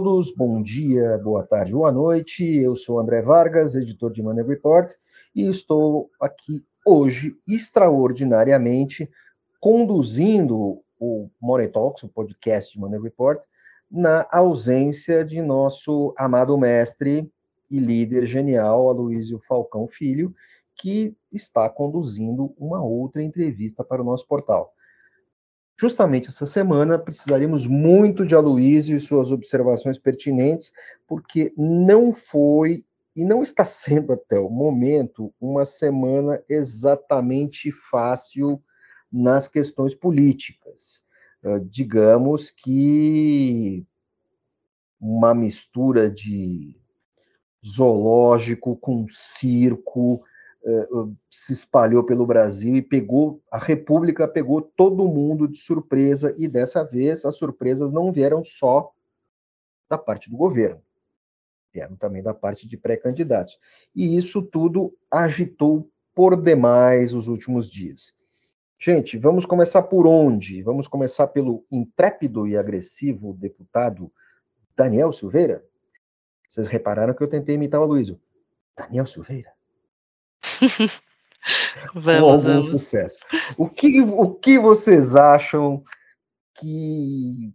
todos, bom dia, boa tarde, boa noite. Eu sou André Vargas, editor de Money Report, e estou aqui hoje, extraordinariamente, conduzindo o Money Talks, o podcast de Money Report, na ausência de nosso amado mestre e líder genial, Aloysio Falcão Filho, que está conduzindo uma outra entrevista para o nosso portal. Justamente essa semana precisaremos muito de Aloysio e suas observações pertinentes, porque não foi e não está sendo até o momento uma semana exatamente fácil nas questões políticas. Uh, digamos que uma mistura de zoológico com circo, se espalhou pelo Brasil e pegou, a República pegou todo mundo de surpresa, e dessa vez as surpresas não vieram só da parte do governo, vieram também da parte de pré-candidatos. E isso tudo agitou por demais os últimos dias. Gente, vamos começar por onde? Vamos começar pelo intrépido e agressivo deputado Daniel Silveira? Vocês repararam que eu tentei imitar o Luísio. Daniel Silveira? vamos, com algum vamos. sucesso. O que, o que vocês acham que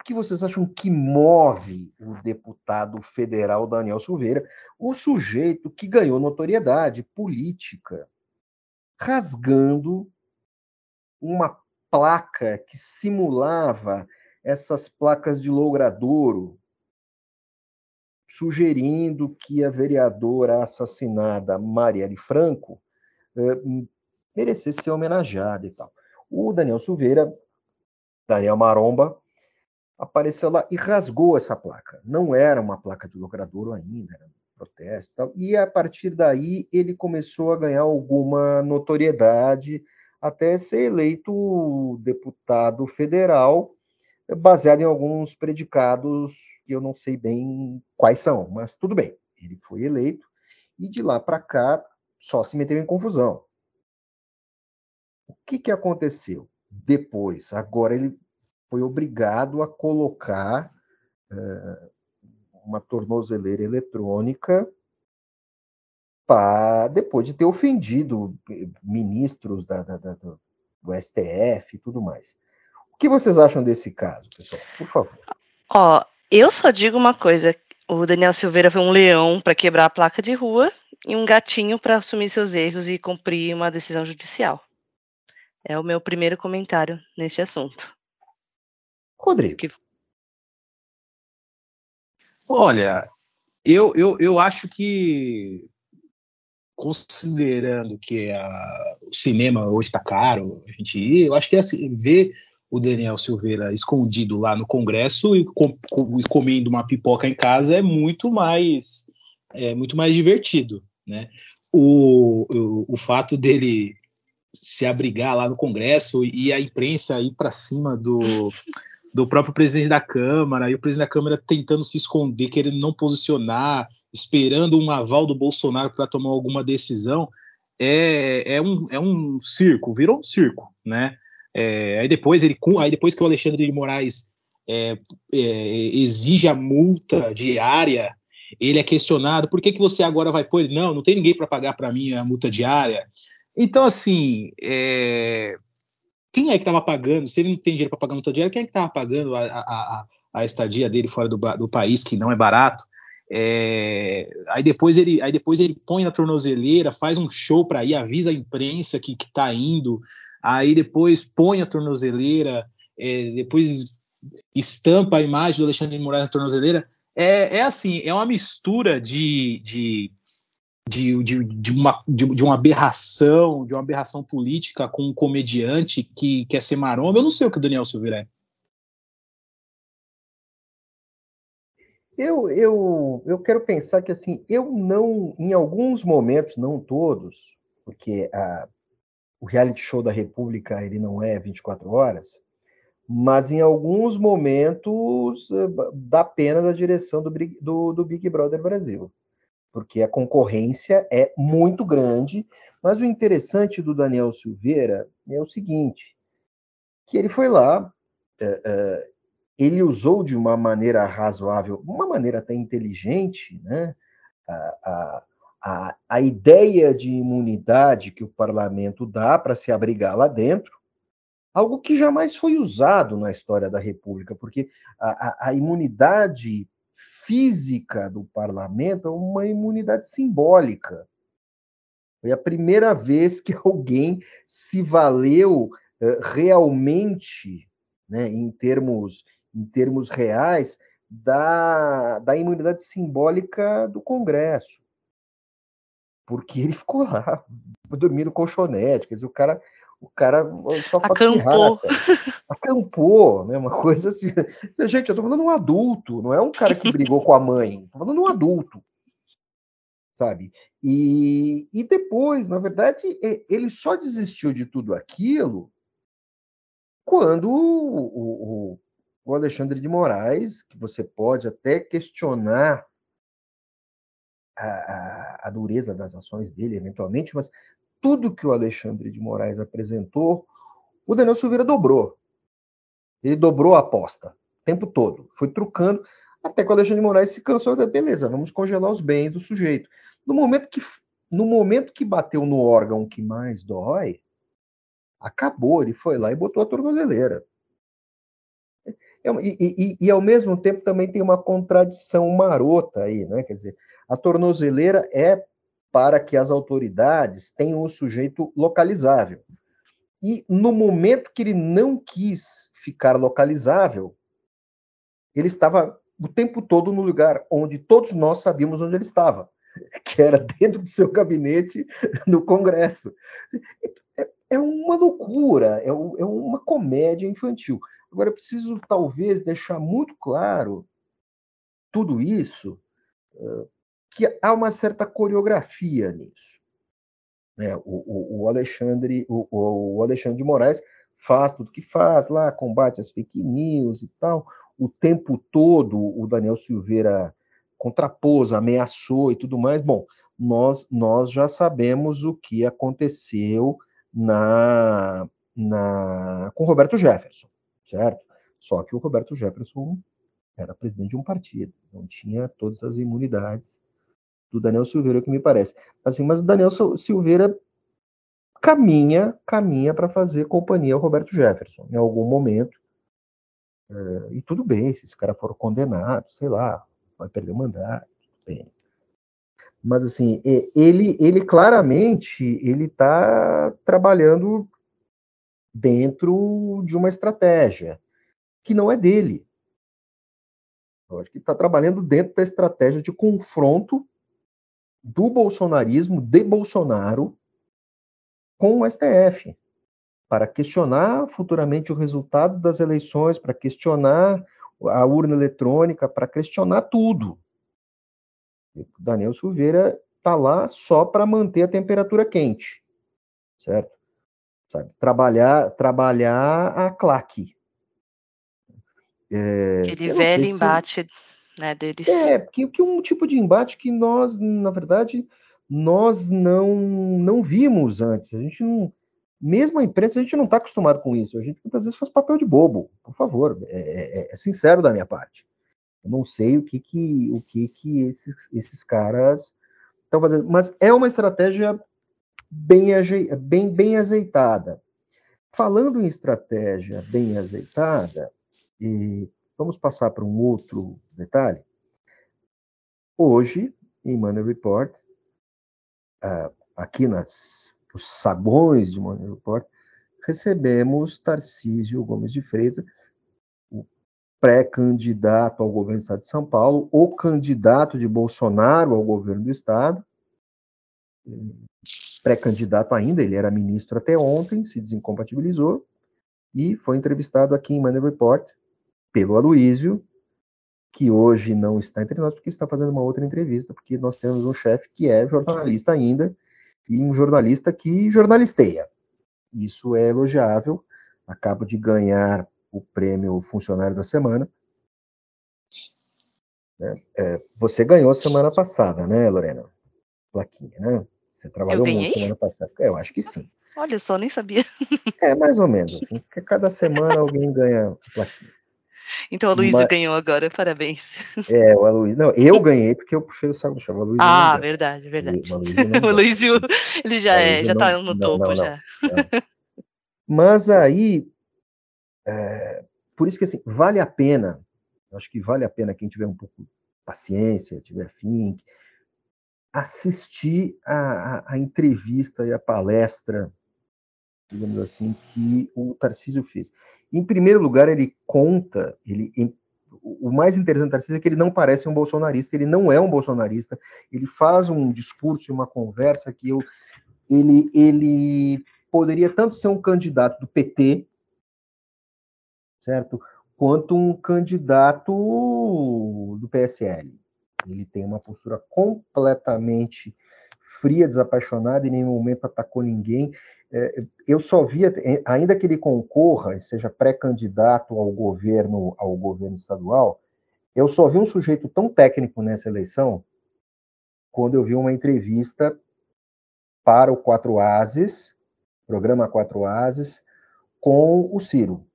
o que vocês acham que move o deputado federal Daniel Silveira, o sujeito que ganhou notoriedade política, rasgando uma placa que simulava essas placas de logradouro sugerindo que a vereadora assassinada Marielle Franco eh, merecesse ser homenageada e tal. O Daniel Silveira, Daniel Maromba, apareceu lá e rasgou essa placa. Não era uma placa de logradouro ainda, era um protesto e tal. E a partir daí ele começou a ganhar alguma notoriedade até ser eleito deputado federal baseado em alguns predicados que eu não sei bem quais são, mas tudo bem. Ele foi eleito e de lá para cá só se meteu em confusão. O que, que aconteceu depois? Agora ele foi obrigado a colocar uh, uma tornozeleira eletrônica para depois de ter ofendido ministros da, da, da, do STF e tudo mais. O que vocês acham desse caso, pessoal? Por favor. Ó, eu só digo uma coisa: o Daniel Silveira foi um leão para quebrar a placa de rua e um gatinho para assumir seus erros e cumprir uma decisão judicial. É o meu primeiro comentário neste assunto. Rodrigo. Que... Olha, eu, eu, eu acho que, considerando que a, o cinema hoje está caro, a gente ir, eu acho que é assim, ver o Daniel Silveira escondido lá no Congresso e com, com, comendo uma pipoca em casa é muito mais é muito mais divertido, né? O, o, o fato dele se abrigar lá no Congresso e a imprensa ir para cima do, do próprio presidente da Câmara e o presidente da Câmara tentando se esconder, querendo não posicionar, esperando um aval do Bolsonaro para tomar alguma decisão, é, é, um, é um circo, virou um circo, né? É, aí depois ele, aí depois que o Alexandre de Moraes é, é, exige a multa diária, ele é questionado: por que, que você agora vai pôr? Não, não tem ninguém para pagar para mim a multa diária. Então, assim, é, quem é que estava pagando? Se ele não tem dinheiro para pagar a multa diária, quem é que estava pagando a, a, a, estadia dele fora do, do país, que não é barato? É, aí depois ele aí depois ele põe na tornozeleira, faz um show para ir, avisa a imprensa que, que tá indo, aí depois põe a tornozeleira, é, depois estampa a imagem do Alexandre de Moraes na tornozeleira. É, é assim, é uma mistura de, de, de, de, de, uma, de, de uma aberração, de uma aberração política com um comediante que quer ser maromba. Eu não sei o que o Daniel Silveira é. Eu, eu, eu quero pensar que assim, eu não, em alguns momentos, não todos, porque a, o reality show da República ele não é 24 horas, mas em alguns momentos eh, dá pena da direção do, do, do Big Brother Brasil, porque a concorrência é muito grande. Mas o interessante do Daniel Silveira é o seguinte, que ele foi lá, é, é, ele usou de uma maneira razoável, uma maneira até inteligente, né, a, a, a ideia de imunidade que o parlamento dá para se abrigar lá dentro, algo que jamais foi usado na história da República, porque a, a, a imunidade física do parlamento é uma imunidade simbólica. Foi a primeira vez que alguém se valeu uh, realmente, né, em termos em termos reais, da, da imunidade simbólica do Congresso. Porque ele ficou lá, dormindo colchonete, quer dizer, o cara, o cara só faz acampou. Acampou, né? Uma coisa assim. Gente, eu tô falando um adulto, não é um cara que brigou com a mãe, tô falando um adulto. Sabe? E, e depois, na verdade, ele só desistiu de tudo aquilo quando o, o, o Alexandre de Moraes, que você pode até questionar a, a, dureza das ações dele, eventualmente, mas tudo que o Alexandre de Moraes apresentou, o Daniel Silveira dobrou. Ele dobrou a aposta o tempo todo, foi trucando, até que o Alexandre de Moraes se cansou e beleza, vamos congelar os bens do sujeito. No momento que, no momento que bateu no órgão que mais dói, acabou, ele foi lá e botou a tornozeleira. É e, e, e, ao mesmo tempo também tem uma contradição marota aí, né? Quer dizer, a tornozeleira é para que as autoridades tenham um sujeito localizável. E no momento que ele não quis ficar localizável, ele estava o tempo todo no lugar onde todos nós sabíamos onde ele estava, que era dentro do seu gabinete no Congresso. É, é uma loucura, é, é uma comédia infantil. Agora, eu preciso talvez deixar muito claro tudo isso, que há uma certa coreografia nisso. Né? O, o, o, Alexandre, o, o, Alexandre de Moraes faz tudo que faz lá, combate as fake news e tal. O tempo todo o Daniel Silveira contrapôs, ameaçou e tudo mais. Bom, nós, nós já sabemos o que aconteceu na, na com Roberto Jefferson certo? Só que o Roberto Jefferson era presidente de um partido, não tinha todas as imunidades do Daniel Silveira, que me parece. Assim, mas o Daniel Silveira caminha, caminha para fazer companhia ao Roberto Jefferson em algum momento. É, e tudo bem, se esse cara for condenado, sei lá, vai perder o mandato, bem. Mas assim, ele, ele claramente ele está trabalhando dentro de uma estratégia que não é dele. Eu acho que está trabalhando dentro da estratégia de confronto do bolsonarismo, de Bolsonaro, com o STF, para questionar futuramente o resultado das eleições, para questionar a urna eletrônica, para questionar tudo. O Daniel Silveira está lá só para manter a temperatura quente, certo? sabe? Trabalhar, trabalhar a claque. É, Aquele velho embate se... né, deles. É, que, que um tipo de embate que nós, na verdade, nós não, não vimos antes. A gente não. Mesmo a imprensa, a gente não está acostumado com isso. A gente muitas vezes faz papel de bobo, por favor. É, é, é sincero da minha parte. Eu não sei o que que, o que, que esses, esses caras estão fazendo. Mas é uma estratégia bem, bem, bem azeitada. Falando em estratégia bem azeitada, e vamos passar para um outro detalhe. Hoje, em Money Report, uh, aqui nas os sabões de Money Report, recebemos Tarcísio Gomes de Freitas, o pré-candidato ao governo do Estado de São Paulo, o candidato de Bolsonaro ao governo do Estado, pré-candidato ainda, ele era ministro até ontem, se desincompatibilizou, e foi entrevistado aqui em Money Report pelo Aloísio, que hoje não está entre nós, porque está fazendo uma outra entrevista, porque nós temos um chefe que é jornalista ainda, e um jornalista que jornalisteia. Isso é elogiável. Acabo de ganhar o prêmio Funcionário da Semana. É, é, você ganhou semana passada, né, Lorena? Plaquinha, né? Você trabalhou muito semana passada. É, eu acho que sim. Olha só, nem sabia. É, mais ou menos, assim, porque cada semana alguém ganha plaquinha. Então a Luísa ganhou agora, parabéns. É, o Aloysio. Não, eu ganhei porque eu puxei o saco do chão. ah, verdade, verdade. O Aloysio, ele já, é, já tá no não, topo não, já. Mas aí, é, por isso que assim, vale a pena, acho que vale a pena quem tiver um pouco de paciência, tiver fim, assistir a, a, a entrevista e a palestra digamos assim, que o Tarcísio fez. Em primeiro lugar, ele conta, ele, o mais interessante do Tarcísio é que ele não parece um bolsonarista, ele não é um bolsonarista, ele faz um discurso uma conversa que eu, ele, ele poderia tanto ser um candidato do PT, certo, quanto um candidato do PSL. Ele tem uma postura completamente fria, desapaixonada, em nenhum momento atacou ninguém. É, eu só via, é, ainda que ele concorra e seja pré-candidato ao governo, ao governo estadual, eu só vi um sujeito tão técnico nessa eleição quando eu vi uma entrevista para o Quatro Ases, programa Quatro Ases, com o Ciro.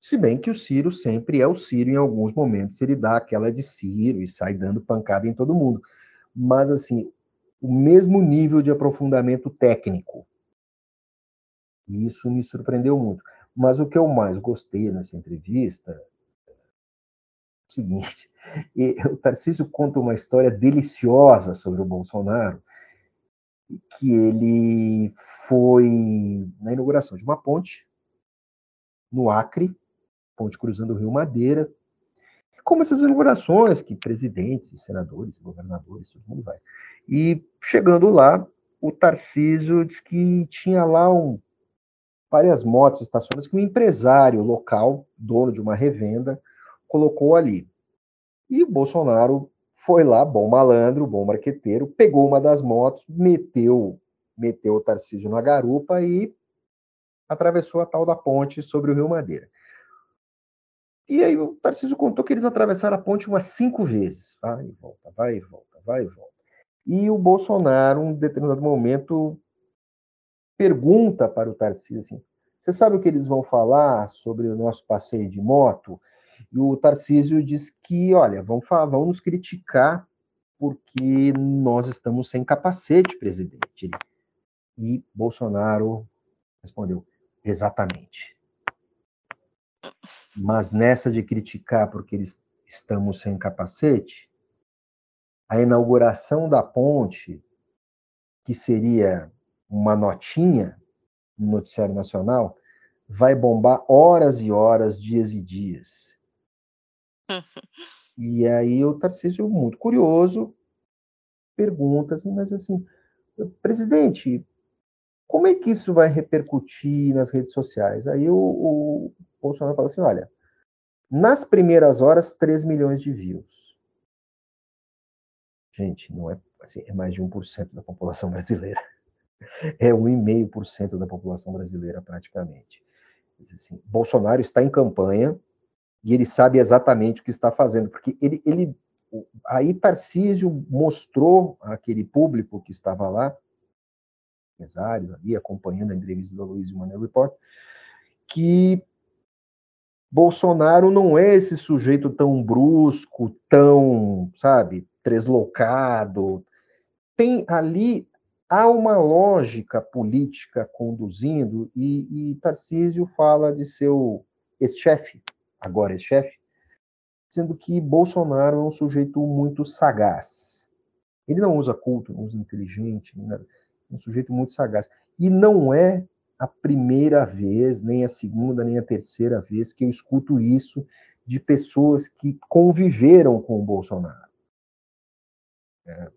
Se bem que o Ciro sempre é o Ciro em alguns momentos, ele dá aquela de Ciro e sai dando pancada em todo mundo mas assim, o mesmo nível de aprofundamento técnico. E isso me surpreendeu muito. Mas o que eu mais gostei nessa entrevista é o seguinte: o Tarcísio conta uma história deliciosa sobre o Bolsonaro, que ele foi na inauguração de uma ponte no Acre, ponte cruzando o Rio Madeira, como essas inaugurações que presidentes, senadores, governadores, todo mundo vai. E chegando lá, o Tarcísio diz que tinha lá um, várias motos estacionadas que um empresário local, dono de uma revenda, colocou ali. E o Bolsonaro foi lá, bom malandro, bom marqueteiro, pegou uma das motos, meteu, meteu o Tarcísio na garupa e atravessou a tal da ponte sobre o Rio Madeira. E aí o Tarcísio contou que eles atravessaram a ponte umas cinco vezes. Vai e volta, vai e volta, vai e volta. E o Bolsonaro, em um determinado momento, pergunta para o Tarcísio assim: Você sabe o que eles vão falar sobre o nosso passeio de moto? E o Tarcísio diz que, olha, vão, vão nos criticar porque nós estamos sem capacete, presidente. E Bolsonaro respondeu: exatamente. Mas nessa de criticar porque eles estamos sem capacete, a inauguração da ponte, que seria uma notinha no noticiário nacional, vai bombar horas e horas, dias e dias. e aí o Tarcísio, muito curioso, pergunta assim, mas assim, presidente, como é que isso vai repercutir nas redes sociais? Aí o, o Bolsonaro fala assim: olha, nas primeiras horas, 3 milhões de views. Gente, não é, assim, é mais de 1% da população brasileira. É 1,5% da população brasileira, praticamente. Assim, Bolsonaro está em campanha e ele sabe exatamente o que está fazendo, porque ele, ele aí Tarcísio mostrou àquele público que estava lá empresários ali, acompanhando a entrevista do Luiz Manuel Report, que Bolsonaro não é esse sujeito tão brusco, tão, sabe, treslocado. Tem ali, há uma lógica política conduzindo, e, e Tarcísio fala de seu ex-chefe, agora ex-chefe, sendo que Bolsonaro é um sujeito muito sagaz. Ele não usa culto, não usa inteligente, nada um sujeito muito sagaz. E não é a primeira vez, nem a segunda, nem a terceira vez que eu escuto isso de pessoas que conviveram com o Bolsonaro. É.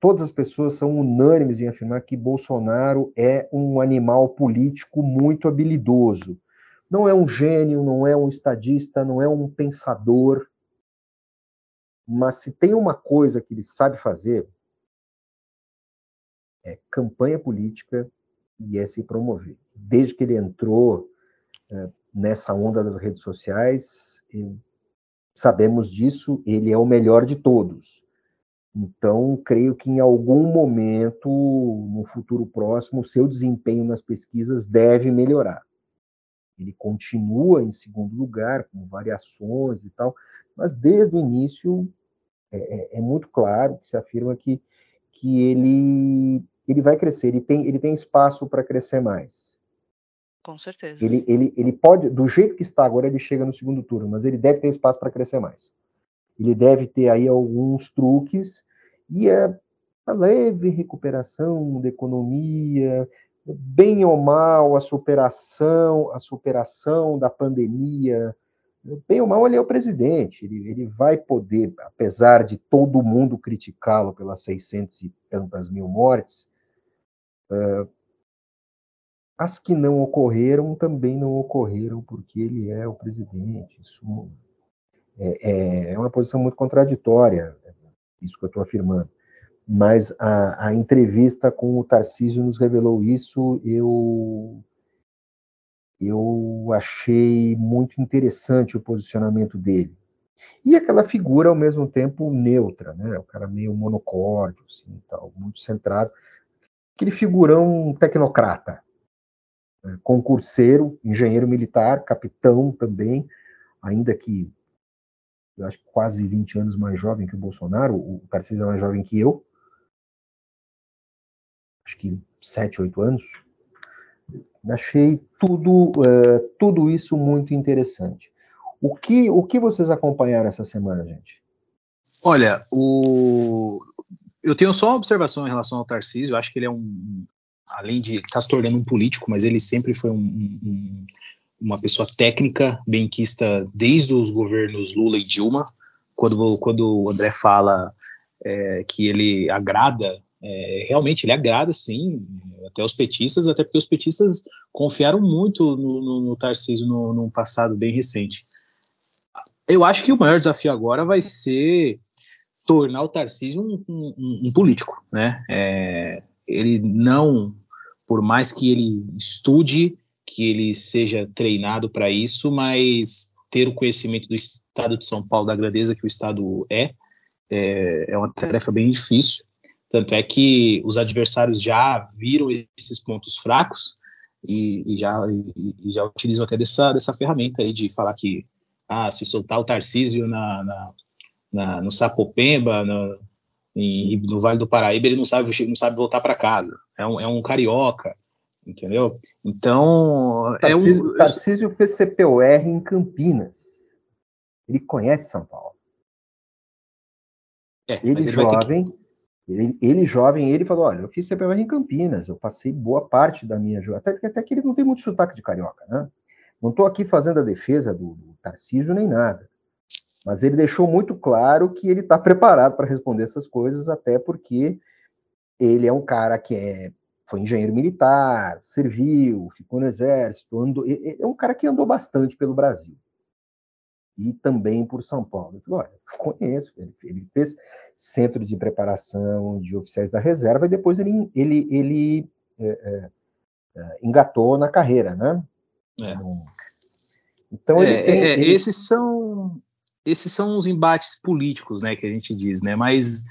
Todas as pessoas são unânimes em afirmar que Bolsonaro é um animal político muito habilidoso. Não é um gênio, não é um estadista, não é um pensador. Mas se tem uma coisa que ele sabe fazer, é campanha política e é se promover. Desde que ele entrou é, nessa onda das redes sociais, sabemos disso, ele é o melhor de todos. Então, creio que em algum momento, no futuro próximo, o seu desempenho nas pesquisas deve melhorar. ele continua em segundo lugar, com variações e tal, mas desde o início é, é, é muito claro que se afirma que, que ele, ele vai crescer, ele tem, ele tem espaço para crescer mais. Com certeza. Ele, ele, ele pode, do jeito que está agora, ele chega no segundo turno, mas ele deve ter espaço para crescer mais. Ele deve ter aí alguns truques, e é a leve recuperação da economia, bem ou mal a superação, a superação da pandemia, bem ou mal ele é o presidente, ele, ele vai poder, apesar de todo mundo criticá-lo pelas 600 e tantas mil mortes, as que não ocorreram também não ocorreram porque ele é o presidente. Isso é, é, é uma posição muito contraditória, isso que eu estou afirmando mas a, a, entrevista com o Tarcísio nos revelou isso. Eu eu achei muito interessante o posicionamento dele. E aquela figura, ao mesmo tempo, neutra, né? O cara meio monocórdio, assim, tal, muito centrado. Aquele figurão tecnocrata, né? concurseiro, engenheiro militar, capitão também, ainda que eu acho que quase 20 anos mais jovem que o Bolsonaro, o Tarcísio é mais jovem que eu, acho que sete, oito anos, achei tudo, uh, tudo isso muito interessante. O que, o que vocês acompanharam essa semana, gente? Olha, o... eu tenho só uma observação em relação ao Tarcísio. Eu acho que ele é um, além de estar tá se tornando um político, mas ele sempre foi um, um, uma pessoa técnica, benquista desde os governos Lula e Dilma. Quando, quando o André fala é, que ele agrada é, realmente ele agrada, sim, até os petistas, até porque os petistas confiaram muito no, no, no Tarcísio no, no, passado bem recente. Eu acho que o maior desafio agora vai ser tornar o Tarcísio um, um, um político, né? É, ele não, por mais que ele estude, que ele seja treinado para isso, mas ter o conhecimento do Estado de São Paulo, da grandeza que o Estado é, é, é uma tarefa bem difícil. Tanto é que os adversários já viram esses pontos fracos e, e já, e, e, já utilizam até dessa, dessa ferramenta aí de falar que ah, se soltar o Tarcísio na, na, na no Sapopemba, no, em, no Vale do Paraíba, ele não sabe, não sabe voltar para casa. É um, é um carioca, entendeu? Então. Tarcísio, é um, Tarcísio fez CPOR em Campinas. Ele conhece São Paulo. É, ele, ele jovem, que... Ele, ele, jovem, ele falou: olha, eu fiz CPR em Campinas, eu passei boa parte da minha até, até que ele não tem muito sotaque de carioca, né? Não estou aqui fazendo a defesa do, do Tarcísio nem nada. Mas ele deixou muito claro que ele está preparado para responder essas coisas, até porque ele é um cara que é, foi engenheiro militar, serviu, ficou no exército, andou, é um cara que andou bastante pelo Brasil. E também por São Paulo. Eu falei, olha, conheço, ele, ele fez centro de preparação de oficiais da reserva, e depois ele, ele, ele é, é, é engatou na carreira, né? É. Então, ele, tem, é, ele, Esses são esses são os embates políticos, né, que a gente diz, né? Mas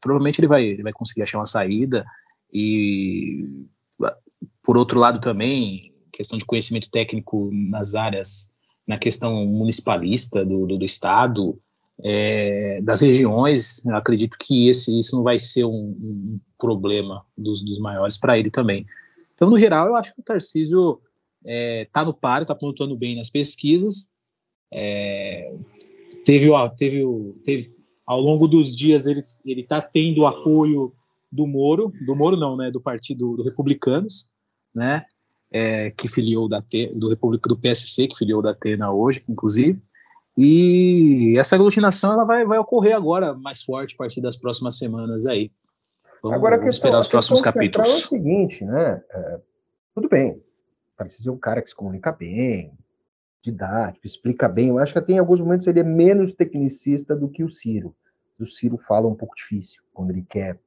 provavelmente ele vai, ele vai conseguir achar uma saída e por outro lado também questão de conhecimento técnico nas áreas na questão municipalista do, do, do estado é, das regiões, acredito que esse, isso não vai ser um, um problema dos, dos maiores para ele também. Então, no geral, eu acho que o Tarcísio está é, no par, está pontuando bem nas pesquisas. É, teve, ó, teve, teve, ao longo dos dias, ele está tendo o apoio do Moro, do Moro não, né, do Partido do Republicanos, né, é, que filiou da T, do República do PSC, que filiou da Atena hoje, inclusive. E essa aglutinação ela vai, vai ocorrer agora mais forte a partir das próximas semanas aí. Vamos, agora a questão, esperar os próximos capítulos. É o seguinte, né? É, tudo bem, parece ser um cara que se comunica bem, didático, explica bem. Eu acho que tem alguns momentos ele é menos tecnicista do que o Ciro. O Ciro fala um pouco difícil quando ele quer.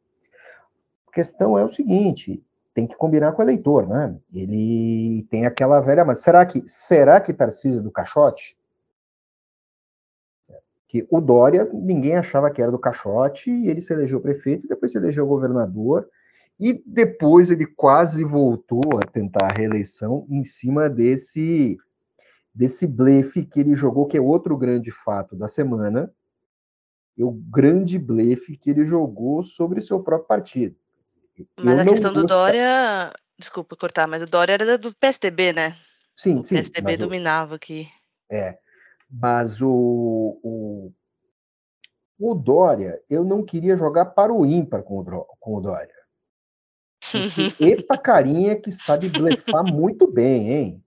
A questão é o seguinte: tem que combinar com o eleitor, né? Ele tem aquela velha, mas será que será que Tarcísio do Caixote? que o Dória, ninguém achava que era do caixote, e ele se elegeu prefeito, depois se elegeu governador, E depois ele quase voltou a tentar a reeleição em cima desse desse blefe que ele jogou, que é outro grande fato da semana, é o grande blefe que ele jogou sobre seu próprio partido. Mas Eu a questão do Dória, desculpa cortar, mas o Dória era do PSDB, né? Sim, o sim. O PSDB dominava aqui. É, mas o, o, o Dória, eu não queria jogar para o ímpar com o, com o Dória. eita carinha que sabe blefar muito bem, hein?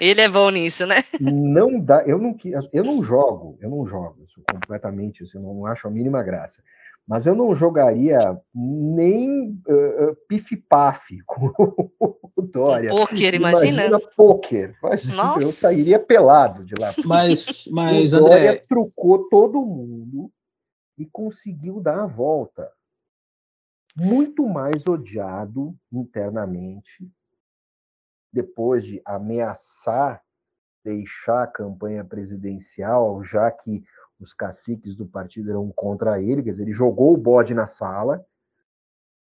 Ele é bom nisso, né? Não dá, eu não, eu não jogo, eu não jogo isso completamente, isso, eu não acho a mínima graça. Mas eu não jogaria nem uh, uh, pif-paf com o Dória. Poker, imagina. Imagina poker. Eu sairia pelado de lá. Mas, mas o Dória André... trucou todo mundo e conseguiu dar a volta. Muito mais odiado internamente depois de ameaçar deixar a campanha presidencial, já que os caciques do partido eram contra ele, quer dizer, ele jogou o bode na sala,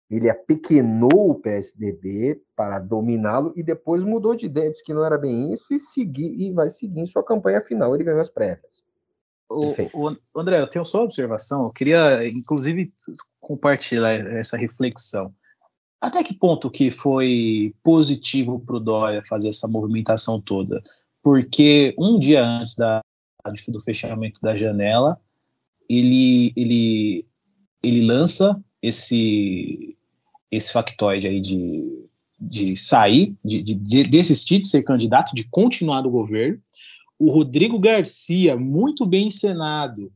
ele apequenou o PSDB para dominá-lo e depois mudou de ideia, disse que não era bem isso e, seguir, e vai seguir em sua campanha final. Ele ganhou as prévias. O, o, André, eu tenho só uma observação, eu queria, inclusive, compartilhar essa reflexão. Até que ponto que foi positivo para o Dória fazer essa movimentação toda? Porque um dia antes da, do fechamento da janela, ele, ele, ele lança esse, esse factoide aí de, de sair, de, de, de desistir de ser candidato, de continuar no governo. O Rodrigo Garcia, muito bem encenado,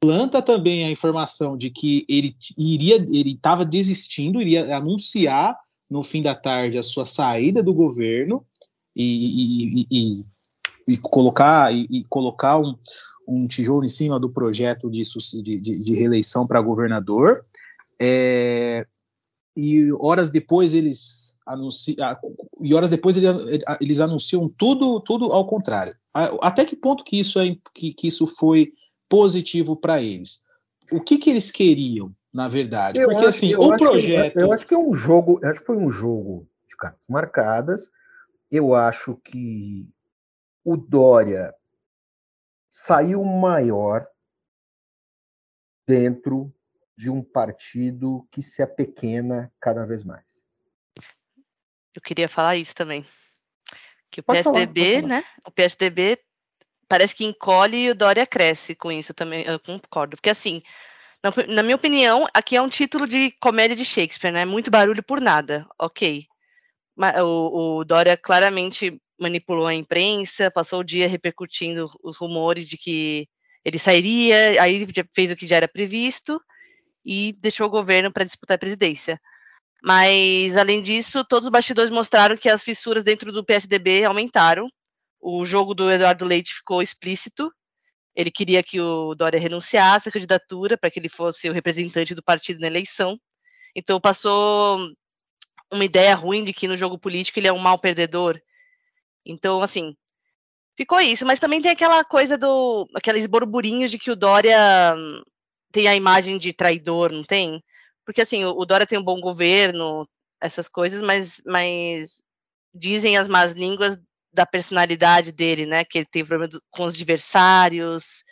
planta também a informação de que ele iria, ele estava desistindo, iria anunciar no fim da tarde a sua saída do governo e, e, e, e colocar, e, colocar um, um, tijolo em cima do projeto de, de, de reeleição para governador. É, e horas depois eles anunciam, e horas depois eles, eles anunciam tudo, tudo ao contrário. Até que ponto que isso é que, que isso foi positivo para eles. O que, que eles queriam, na verdade? Eu Porque acho, assim, o projeto. Que, eu acho que é um jogo, acho que foi um jogo de cartas marcadas. Eu acho que o Dória saiu maior dentro de um partido que se apequena cada vez mais. Eu queria falar isso também. Que o pode PSDB, falar, né? O PSDB parece que encolhe e o Dória cresce com isso também, eu concordo. Porque assim, na, na, minha opinião, aqui é um título de comédia de Shakespeare, né? Muito barulho por nada, ok. O, o Dória claramente manipulou a imprensa, passou o dia repercutindo os rumores de que ele sairia, aí fez o que já era previsto e deixou o governo para disputar a presidência. Mas, além disso, todos os bastidores mostraram que as fissuras dentro do PSDB aumentaram o jogo do Eduardo Leite ficou explícito. Ele queria que o Dória renunciasse à candidatura para que ele fosse o representante do partido na eleição. Então passou uma ideia ruim de que no jogo político ele é um mau perdedor. Então, assim, ficou isso. Mas também tem aquela coisa do. aqueles burburinhos de que o Dória tem a imagem de traidor, não tem? Porque, assim, o, o Dória tem um bom governo, essas coisas, mas, mas dizem as más línguas da personalidade dele, né? Que ele tem problema com os adversários,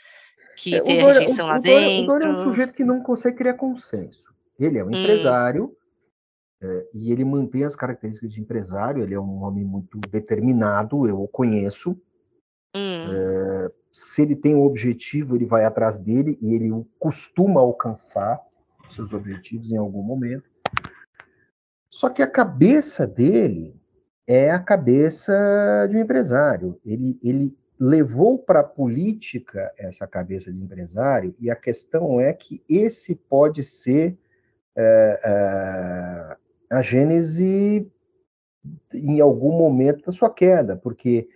que é, tem Dória, a rejeição o, lá o Dória, dentro. O Dória é um sujeito que não consegue criar consenso. Ele é um hum. empresário é, e ele mantém as características de empresário. Ele é um homem muito determinado, eu o conheço. Hum. É, se ele tem um objetivo, ele vai atrás dele e ele costuma alcançar seus objetivos em algum momento. Só que a cabeça dele é a cabeça de um empresário. Ele, ele levou para a política essa cabeça de empresário, e a questão é que esse pode ser é, é, a gênese em algum momento da sua queda, porque,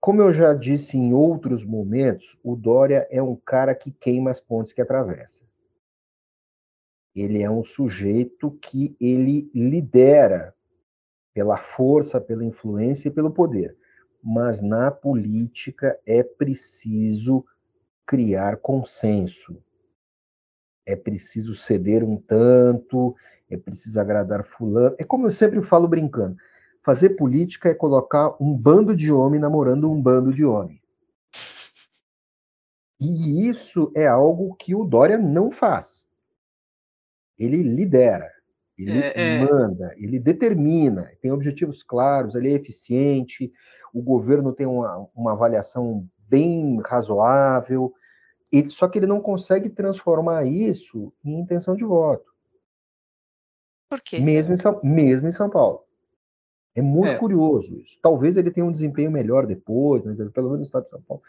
como eu já disse em outros momentos, o Dória é um cara que queima as pontes que atravessa. Ele é um sujeito que ele lidera pela força, pela influência e pelo poder. Mas na política é preciso criar consenso. é preciso ceder um tanto, é preciso agradar fulano. É como eu sempre falo brincando, fazer política é colocar um bando de homem namorando um bando de homem. E isso é algo que o Dória não faz. Ele lidera, ele é, é... manda, ele determina, tem objetivos claros, ele é eficiente, o governo tem uma, uma avaliação bem razoável, ele, só que ele não consegue transformar isso em intenção de voto. Por quê? Mesmo em São, mesmo em São Paulo. É muito é. curioso isso. Talvez ele tenha um desempenho melhor depois, né, pelo menos no estado de São Paulo.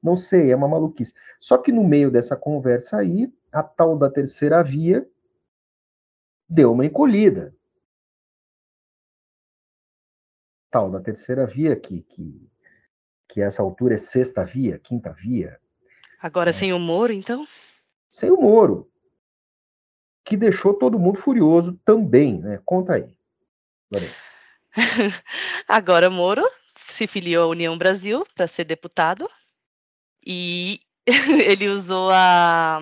Não sei, é uma maluquice. Só que no meio dessa conversa aí, a tal da terceira via deu uma encolhida. Tal da terceira via, que, que, que essa altura é sexta via, quinta via. Agora é. sem o Moro, então? Sem o Moro. Que deixou todo mundo furioso também, né? Conta aí. Agora Moro se filiou à União Brasil para ser deputado e ele usou a.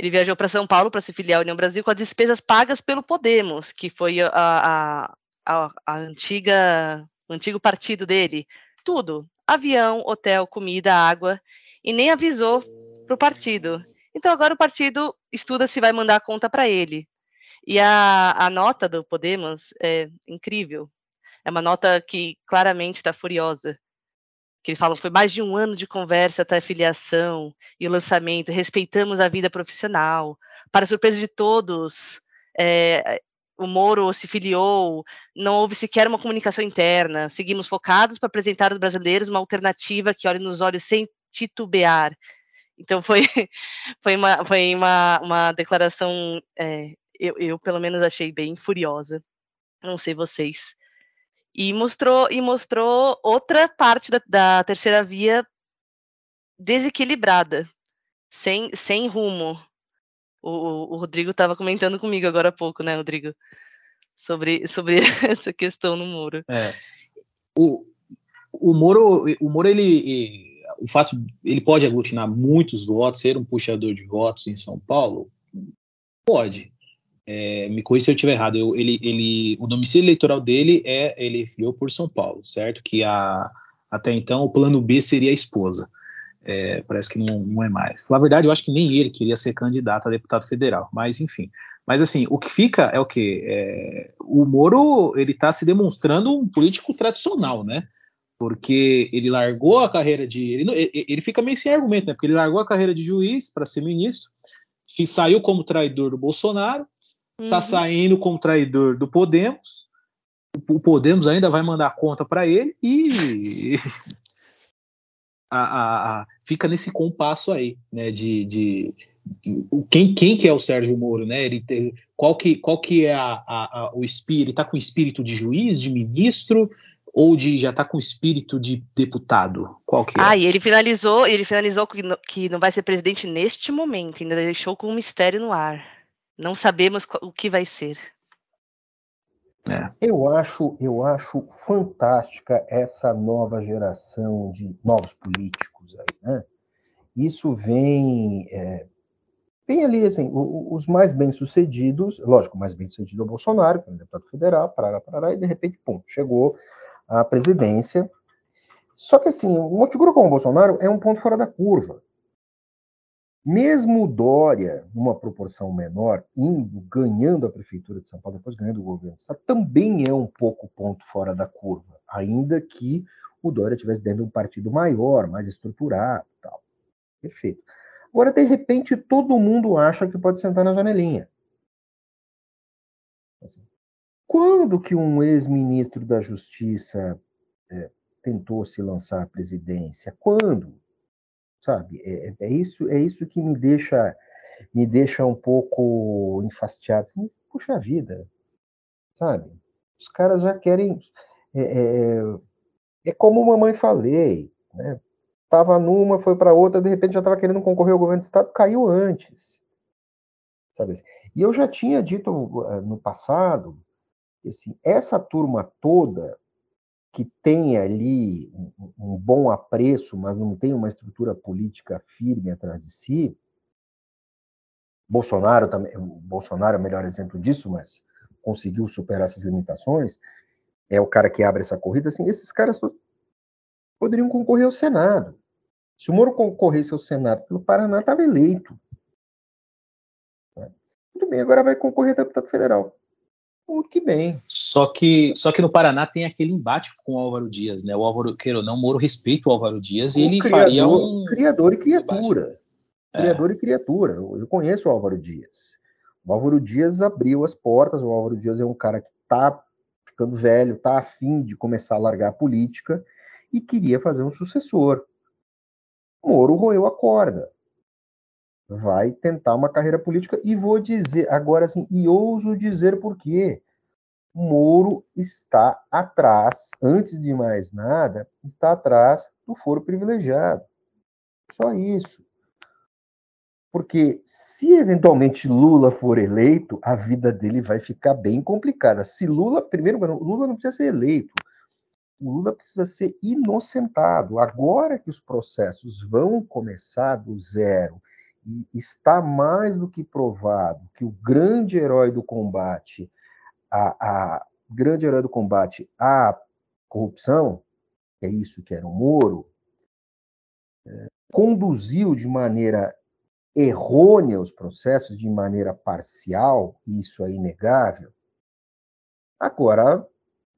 Ele viajou para São Paulo para se filiar à União Brasil com as despesas pagas pelo Podemos, que foi a, a, a, a antiga, o antigo partido dele. Tudo: avião, hotel, comida, água, e nem avisou para o partido. Então agora o partido estuda se vai mandar a conta para ele. E a, a nota do Podemos é incrível. É uma nota que claramente está furiosa que eles falam foi mais de um ano de conversa até a filiação e o lançamento, respeitamos a vida profissional. Para surpresa de todos, é, o Moro se filiou, não houve sequer uma comunicação interna, seguimos focados para apresentar aos brasileiros uma alternativa que olhe nos olhos sem titubear. Então foi, foi, uma, foi uma, uma declaração, é, eu, eu pelo menos achei bem furiosa, não sei vocês e mostrou e mostrou outra parte da, da terceira via desequilibrada, sem, sem rumo. O, o Rodrigo estava comentando comigo agora há pouco, né, Rodrigo? Sobre, sobre essa questão no Moro. É. O, o Moro, o Moro ele, o fato, ele pode aglutinar muitos votos, ser um puxador de votos em São Paulo? Pode. É, me corrija se eu estiver errado. Eu, ele, ele, o domicílio eleitoral dele é ele filiou por São Paulo, certo? Que a, até então o plano B seria a esposa. É, parece que não, não é mais. Na verdade, eu acho que nem ele queria ser candidato a deputado federal, mas enfim. Mas assim, o que fica é o que é, o Moro ele está se demonstrando um político tradicional, né? Porque ele largou a carreira de ele, ele fica meio sem argumento, né? Porque ele largou a carreira de juiz para ser ministro, saiu como traidor do Bolsonaro, Está uhum. saindo como traidor do Podemos. O Podemos ainda vai mandar conta para ele e a, a, a, fica nesse compasso aí, né? De, de, de, quem, quem que é o Sérgio Moro, né? Ele tem, qual que qual que é a, o espírito? Está com espírito de juiz, de ministro? ou de já está com espírito de deputado? Qual que é? Ah, e ele finalizou, ele finalizou que, que não vai ser presidente neste momento, ainda deixou com um mistério no ar. Não sabemos o que vai ser. É. Eu acho, eu acho fantástica essa nova geração de novos políticos aí, né? Isso vem, é, vem ali, assim, os mais bem-sucedidos, lógico, o mais bem-sucedido é o Bolsonaro, que é um deputado federal, parará, parará, e de repente, pum, chegou à presidência. Só que, assim, uma figura como o Bolsonaro é um ponto fora da curva. Mesmo Dória, numa proporção menor, indo, ganhando a prefeitura de São Paulo, depois ganhando o governo, também é um pouco ponto fora da curva, ainda que o Dória estivesse dentro de um partido maior, mais estruturado, tal. Perfeito. Agora, de repente, todo mundo acha que pode sentar na janelinha. Quando que um ex-ministro da Justiça é, tentou se lançar à presidência? Quando? Sabe? É, é, isso, é isso que me deixa me deixa um pouco enfastiado. Assim, Puxa vida, sabe? Os caras já querem. É, é, é, é como mamãe falei, né? Tava numa, foi para outra, de repente já estava querendo concorrer ao governo do estado, caiu antes, sabe? E eu já tinha dito uh, no passado, assim, essa turma toda que tem ali um, bom apreço, mas não tem uma estrutura política firme atrás de si, Bolsonaro também, Bolsonaro é o melhor exemplo disso, mas conseguiu superar essas limitações, é o cara que abre essa corrida, assim, esses caras poderiam concorrer ao Senado. Se o Moro concorresse ao Senado pelo Paraná, estava eleito. Tudo bem, agora vai concorrer a deputado federal. Muito que bem. Só que, só que no Paraná tem aquele embate com o Álvaro Dias, né? O Álvaro, queira ou não, Moro respeita o Álvaro Dias e ele criador, faria um. Criador e criatura. É. Criador e criatura. Eu, conheço o Álvaro Dias. O Álvaro Dias abriu as portas. O Álvaro Dias é um cara que está ficando velho, está afim de começar a largar a política e queria fazer um sucessor. Moro roeu a corda vai tentar uma carreira política e vou dizer agora assim, e ouso dizer por quê. Moro está atrás, antes de mais nada, está atrás do foro privilegiado. Só isso. Porque se eventualmente Lula for eleito, a vida dele vai ficar bem complicada. Se Lula, primeiro, Lula não precisa ser eleito. O Lula precisa ser inocentado. Agora que os processos vão começar do zero e está mais do que provado que o grande herói do combate, a, a grande herói do combate à corrupção, é isso que era o Moro, é, conduziu de maneira errônea os processos, de maneira parcial, isso é inegável. Agora,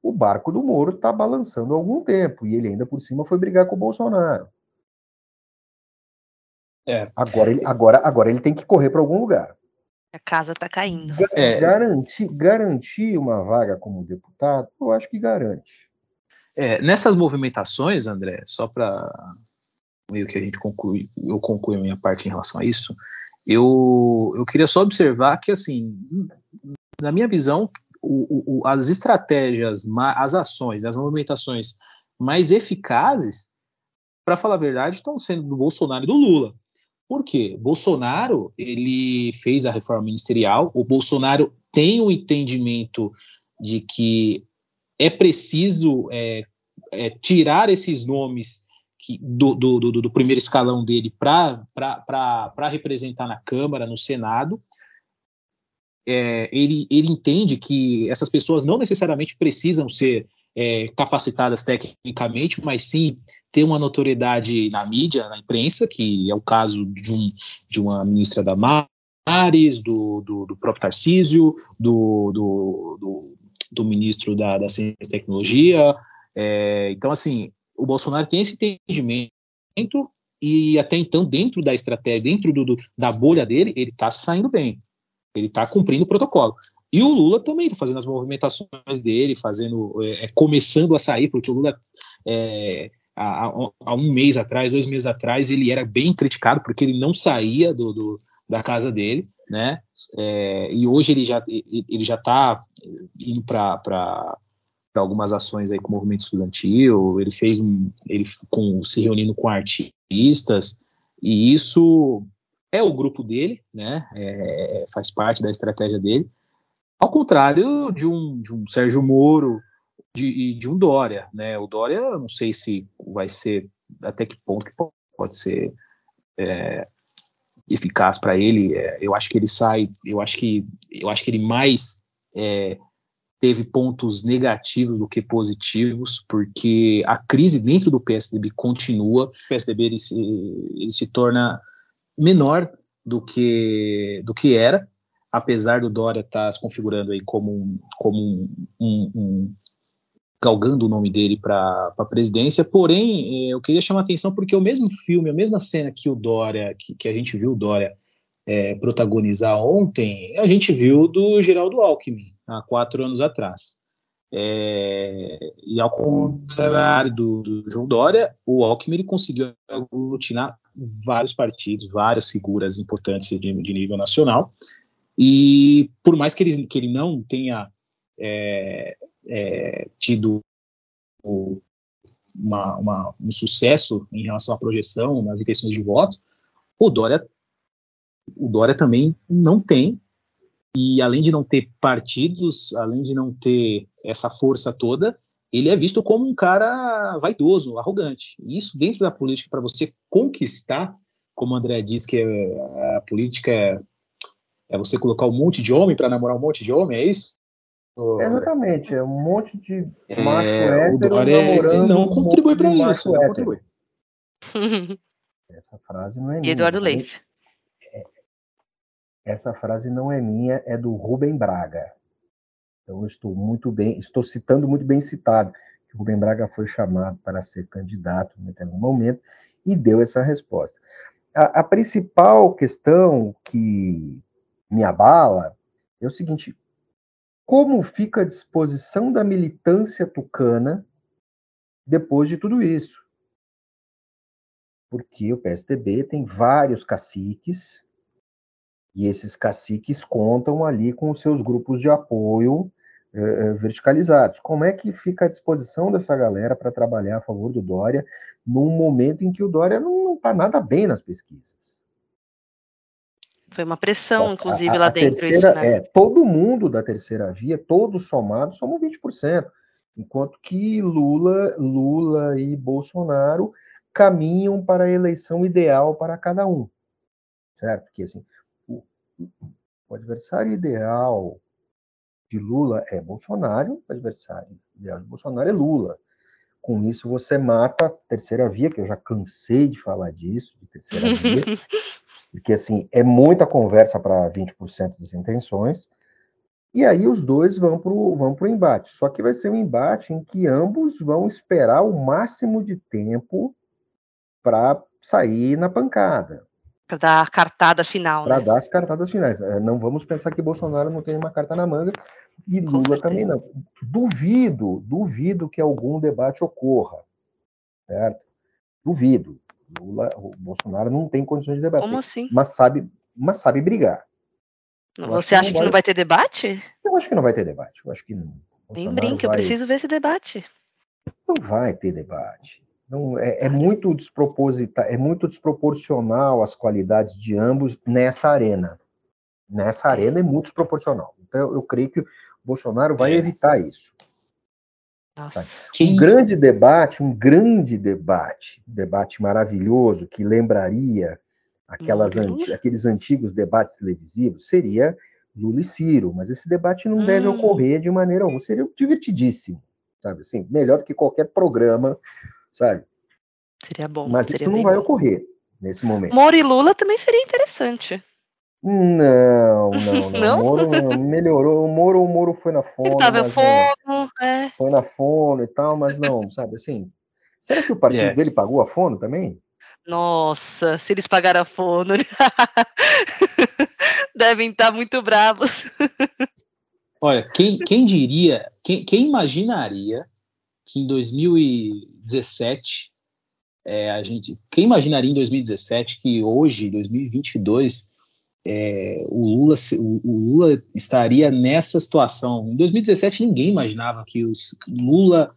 o barco do Moro está balançando há algum tempo e ele ainda por cima foi brigar com o Bolsonaro. É. Agora, ele, agora, agora ele tem que correr para algum lugar. A casa está caindo. É. Garantir, garantir uma vaga como deputado, eu acho que garante. É, nessas movimentações, André, só para meio que a gente conclui, eu concluo a minha parte em relação a isso, eu, eu queria só observar que, assim, na minha visão, o, o, as estratégias, as ações, as movimentações mais eficazes, para falar a verdade, estão sendo do Bolsonaro e do Lula. Por quê? Bolsonaro, ele fez a reforma ministerial, o Bolsonaro tem o entendimento de que é preciso é, é, tirar esses nomes que, do, do, do, do, primeiro escalão dele para representar na Câmara, no Senado. É, ele, ele entende que essas pessoas não necessariamente precisam ser é, capacitadas tecnicamente, mas sim ter uma notoriedade na mídia, na imprensa, que é o caso de, um, de uma ministra da Mares, do, do, do próprio Tarcísio, do, do, do, do, ministro da, da Ciência e Tecnologia. É, então, assim, o Bolsonaro tem esse entendimento e até então, dentro da estratégia, dentro do, da bolha dele, ele está saindo bem. Ele está cumprindo o protocolo. E o Lula também tá fazendo as movimentações dele, fazendo, é, é, começando a sair, porque o Lula é, há, há, um mês atrás, dois meses atrás, ele era bem criticado porque ele não saía do, do da casa dele, né? É, e hoje ele já ele já está indo para algumas ações aí com o movimento estudantil. Ele fez um ele com se reunindo com artistas e isso é o grupo dele, né? É, faz parte da estratégia dele. Ao contrário de um, de um Sérgio Moro e de, de, um Dória, né? O Dória, não sei se vai ser até que ponto que pode ser é, eficaz para ele. É, eu acho que ele sai, eu acho que eu acho que ele mais é, teve pontos negativos do que positivos, porque a crise dentro do PSDB continua. O PSDB ele se, ele se torna menor do que do que era apesar do Dória estar tá se configurando aí como um, como um, um, um galgando o nome dele para a presidência, porém, eh, eu queria chamar a atenção porque o mesmo filme, a mesma cena que o Dória, que, que a gente viu o Dória é, protagonizar ontem, a gente viu do Geraldo Alckmin, há quatro anos atrás. É, e ao contrário do, do, João Dória, o Alckmin ele conseguiu aglutinar vários partidos, várias figuras importantes de, de nível nacional, e por mais que ele, que ele não tenha é, é, tido uma, uma, um sucesso em relação à projeção nas intenções de voto, o Dória, o Dória também não tem, e além de não ter partidos, além de não ter essa força toda, ele é visto como um cara vaidoso, arrogante. E isso dentro da política, para você conquistar, como o André diz que a política é É você colocar um monte de homem para namorar um monte de homem, é isso? Exatamente, é um monte de É, macho o hétero namorando não um contribui para isso. Não contribui. Essa frase não é E minha. Eduardo tá? Leite. Essa frase não é minha, é do Rubem Braga. Então eu estou muito bem, estou citando muito bem citado. que O Rubem Braga foi chamado para ser candidato em determinado momento e deu essa resposta. A, a principal questão que me abala é o seguinte: como fica a disposição da militância tucana depois de tudo isso? Porque o PSDB tem vários caciques e esses caciques contam ali com os seus grupos de apoio eh, eh, verticalizados. Como é que fica a disposição dessa galera para trabalhar a favor do Dória num momento em que o Dória não está nada bem nas pesquisas? Foi uma pressão, A- inclusive, a- lá a dentro, terceira, isso, né? É, todo mundo da terceira via, todos somados, somam 20%. Enquanto que Lula, Lula e Bolsonaro caminham para a eleição ideal para cada um. Certo? Porque assim, o, o adversário ideal de Lula é Bolsonaro, o adversário ideal de Bolsonaro é Lula. Com isso, você mata a terceira via, que eu já cansei de falar disso, de terceira via. Porque, assim, é muita conversa para 20% das intenções. E aí os dois vão para o vão pro embate. Só que vai ser um embate em que ambos vão esperar o máximo de tempo para sair na pancada, Pra dar a cartada final, para né? dar as cartadas finais. Eh, Não vamos pensar que Bolsonaro não tem uma carta na manga e Com Lula certeza. também não. Duvido, duvido que algum debate ocorra. Certo? Duvido. Lula, o Bolsonaro não tem condições de debater. Como assim? mas sabe, mas sabe brigar. Eu Você que acha não que não vai- vai ter debate? Eu acho que não vai ter debate. Eu acho que não. Nem Bolsonaro brinque, eu vai- preciso ver esse debate. Não vai ter debate. Não, é, é muito desproposita, é muito desproporcional as qualidades de ambos nessa arena. Nessa arena é muito desproporcional. Então eu, eu creio que o Bolsonaro vai É. evitar isso. Nossa. Um Quem, grande debate, um grande debate, um debate maravilhoso que lembraria aquelas Lula? anti- aqueles antigos debates televisivos seria Lula e Ciro, mas esse debate não deve Hum. ocorrer de maneira alguma. Seria divertidíssimo, sabe? Assim, melhor do que qualquer programa, sabe? Seria bom. Mas seria isso não vai bom. ocorrer nesse momento. Moro e Lula também seria interessante. Não, não, não. Não? O Moro melhorou. O Moro, o Moro foi na fono, Ele tava mas não- foi na fono e tal, mas não, sabe assim. Será que o partido É. dele pagou a fono também? Nossa, se eles pagaram a fono. Devem estar muito bravos. olha, quem, quem diria, quem, quem imaginaria que em 2017 é, a gente, quem imaginaria em 2017 que hoje, 2022, é, o, Lula, o, o Lula estaria nessa situação? Em 2017 ninguém imaginava que os Lula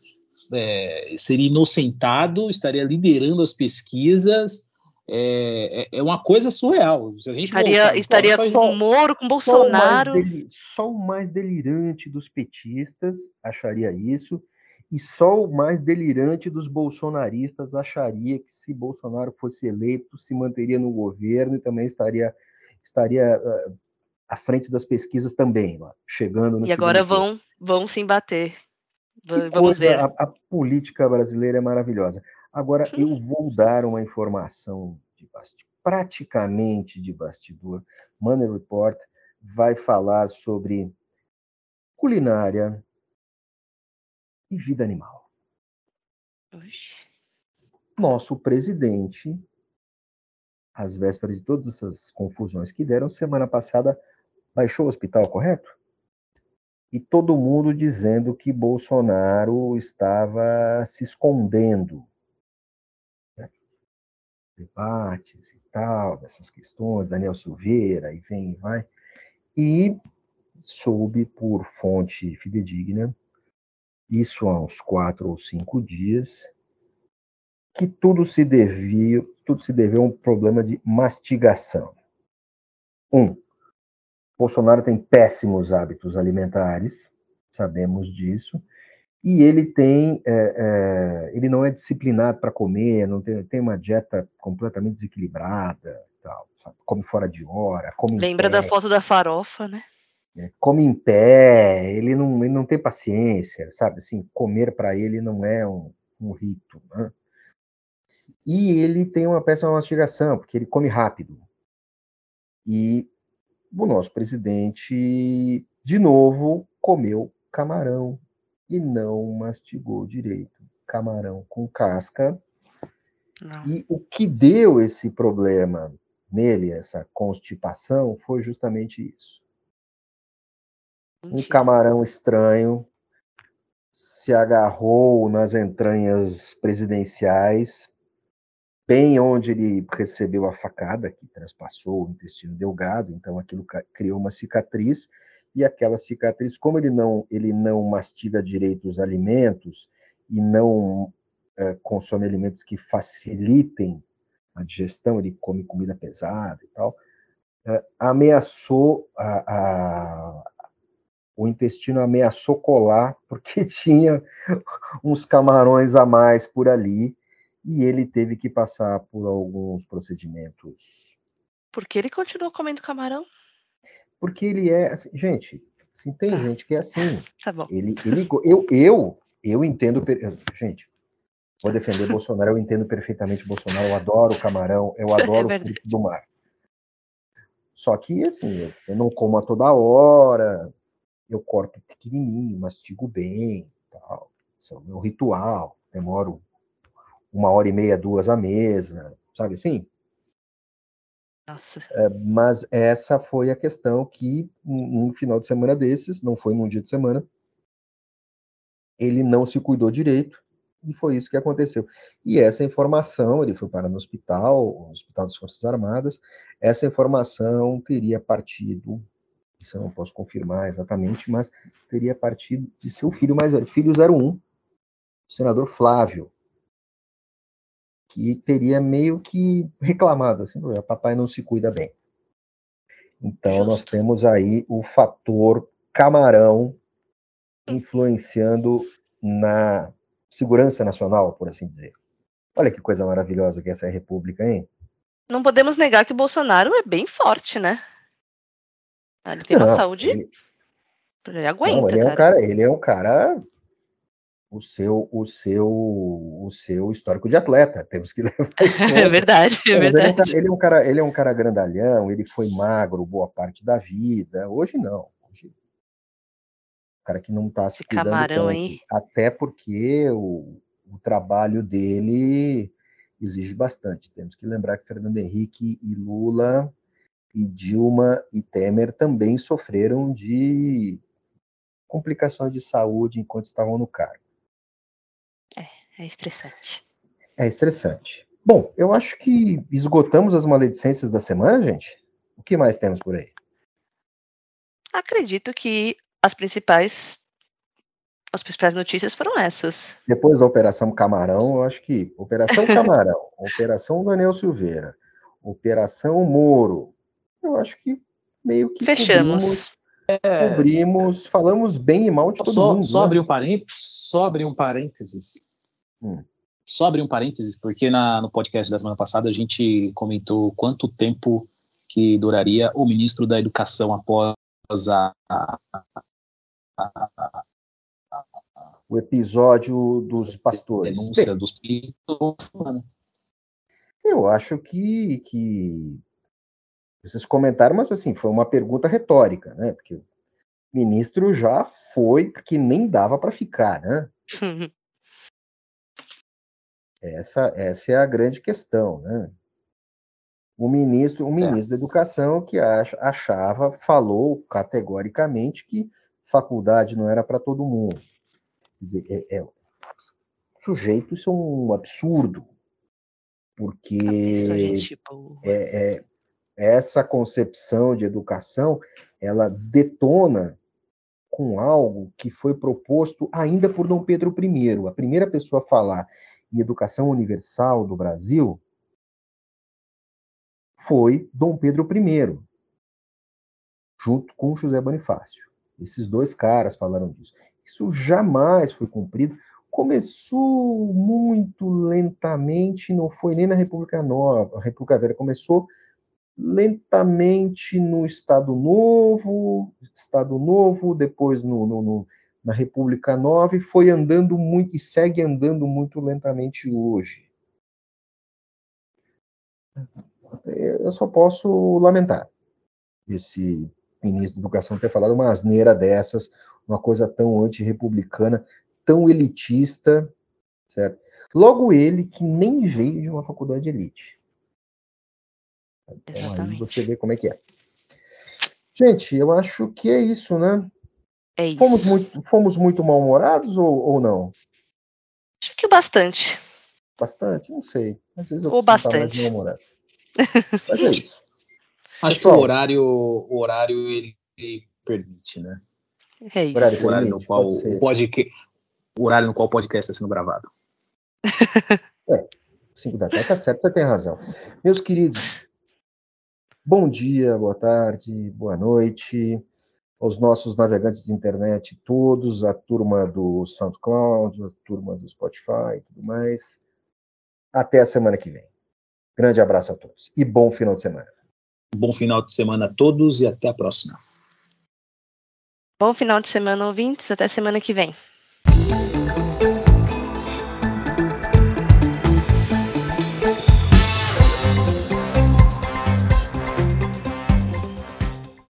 é, seria inocentado, estaria liderando as pesquisas. É, é- é uma coisa surreal. Se a gente Estaria, voltar estaria com o Moro, com o Só o, Bolsonaro. deli- só o mais delirante dos petistas acharia isso, e só o mais delirante dos bolsonaristas acharia que se Bolsonaro fosse eleito, se manteria no governo e também estaria, estaria ah, à frente das pesquisas também, chegando no E agora vão, vão se embater. Que Vamos ver. a, a política brasileira é maravilhosa. Agora, eu vou dar uma informação de basti- praticamente de bastidor. Money Report vai falar sobre culinária e vida animal. Nosso presidente, às vésperas de todas essas confusões que deram, semana passada baixou o hospital, correto? E todo mundo dizendo que Bolsonaro estava se escondendo. né? Debates e tal, dessas questões, Daniel Silveira, e vem e vai. E soube por fonte fidedigna, isso há uns quatro ou cinco dias, que tudo se devia, tudo se deveu a um problema de mastigação. Um, Bolsonaro tem péssimos hábitos alimentares, sabemos disso, e ele tem, é, é, ele não é disciplinado para comer, não tem, tem uma dieta completamente desequilibrada, tal. Sabe? Come fora de hora, come Lembra da foto da farofa, né? É, come em pé, ele não, ele não tem paciência, sabe? Assim, comer para ele não é um, um rito, né? E ele tem uma péssima mastigação, porque ele come rápido. E o nosso presidente, de novo, comeu camarão e não mastigou direito. Camarão com casca. Não. E o que deu esse problema nele, essa constipação, foi justamente isso. Um camarão estranho se agarrou nas entranhas presidenciais, bem onde ele recebeu a facada, que transpassou o intestino delgado, então aquilo criou uma cicatriz, e aquela cicatriz, como ele não, ele não mastiga direito os alimentos e não eh, consome alimentos que facilitem a digestão, ele come comida pesada e tal, eh, ameaçou a, a- o intestino ameaçou colar porque tinha uns camarões a mais por ali e ele teve que passar por alguns procedimentos. Porque ele continuou comendo camarão? Porque ele é, assim, gente, assim, tem Tá. gente que é assim. Tá bom. Ele, ele, eu, eu, eu entendo, gente, vou defender Bolsonaro, eu entendo perfeitamente Bolsonaro, eu adoro camarão, eu adoro o verdade. fruto do mar. Só que, assim, eu, eu não como a toda hora, eu corto pequenininho, mastigo bem, tal. Esse é o meu ritual, demoro uma hora e meia, duas à mesa, sabe assim? Nossa. Mas essa foi a questão que, num num final de semana desses, não foi num dia de semana, ele não se cuidou direito e foi isso que aconteceu. E essa informação, ele foi parar no hospital, o Hospital das Forças Armadas, essa informação teria partido, isso eu não posso confirmar exatamente, mas teria partido de seu filho mais velho, filho 01, o senador Flávio, que teria meio que reclamado, assim, "Pô, papai não se cuida bem. Então, nós Justo. temos aí o fator camarão influenciando na segurança nacional, por assim dizer. Olha que coisa maravilhosa que essa é a República, hein? Não podemos negar que o Bolsonaro é bem forte, né? Ah, Ele tem uma Não, saúde. ele- Ele aguenta, não, ele é um cara. cara, ele é um cara o seu o seu o seu histórico de atleta, temos que levar É verdade, é mas é um verdade. cara, ele é um cara, ele é um cara grandalhão, ele foi magro boa parte da vida. Hoje não. Hoje, o cara que não está se Esse cuidando camarão tanto. aí. Até porque o, o trabalho dele exige bastante. Temos que lembrar que Fernando Henrique e Lula e Dilma e Temer também sofreram de complicações de saúde enquanto estavam no cargo. É estressante. É estressante. Bom, eu acho que esgotamos as maledicências da semana, gente. O que mais temos por aí? Acredito que as principais as principais notícias foram essas. Depois da Operação Camarão, eu acho que Operação Camarão, Operação Daniel Silveira, Operação Moro, eu acho que meio que cobrimos, Fechamos. cobrimos, falamos bem e mal de todo Só, mundo. só, né? abrir um parênteses, só abrir um parênteses. Hum. Só abrir um parênteses, porque na, no podcast da semana passada a gente comentou quanto tempo que duraria o ministro da Educação após a, a- O episódio dos pastores. denúncia Bem, dos eu acho que, que vocês comentaram, mas assim, foi uma pergunta retórica, né? Porque o ministro já foi, porque nem dava para ficar, né? Essa, essa é a grande questão, né? O ministro, o ministro da Educação que acha- achava, falou categoricamente que faculdade não era para todo mundo. Quer dizer, é, é- sujeito, isso é um absurdo, porque pô. é, é, essa concepção de educação, ela detona com algo que foi proposto ainda por Dom Pedro I. A primeira pessoa a falar em educação universal do Brasil foi Dom Pedro I, junto com José Bonifácio. Esses dois caras falaram disso. Isso jamais foi cumprido. Começou muito lentamente, não foi nem na República Nova, a República Velha começou lentamente no Estado Novo, Estado Novo, depois no, no, no, na República Nova, e foi andando muito, e segue andando muito lentamente hoje. Eu só posso lamentar esse ministro da Educação ter falado uma asneira dessas, uma coisa tão antirrepublicana, tão elitista, certo? Logo ele que nem veio de uma faculdade de elite. Então aí você vê como é que é. Gente, eu acho que é isso, né? É isso. Fomos muito, fomos muito mal-humorados ou, ou não? Acho que bastante. Bastante? Não sei. Às vezes eu Ou bastante. mais mal-humorado. Mas é isso. Acho que o horário, o horário ele, ele permite, né? É isso. Horário O horário no qual o, podca- o horário no qual o podcast está sendo gravado. 5 da tarde, tá certo, você tem razão. Meus queridos, bom dia, boa tarde, boa noite aos nossos navegantes de internet todos, a turma do SoundCloud, a turma do Spotify e tudo mais. Até a semana que vem. Grande abraço a todos e bom final de semana. Bom final de semana a todos e até a próxima. Bom final de semana, ouvintes. Até semana que vem.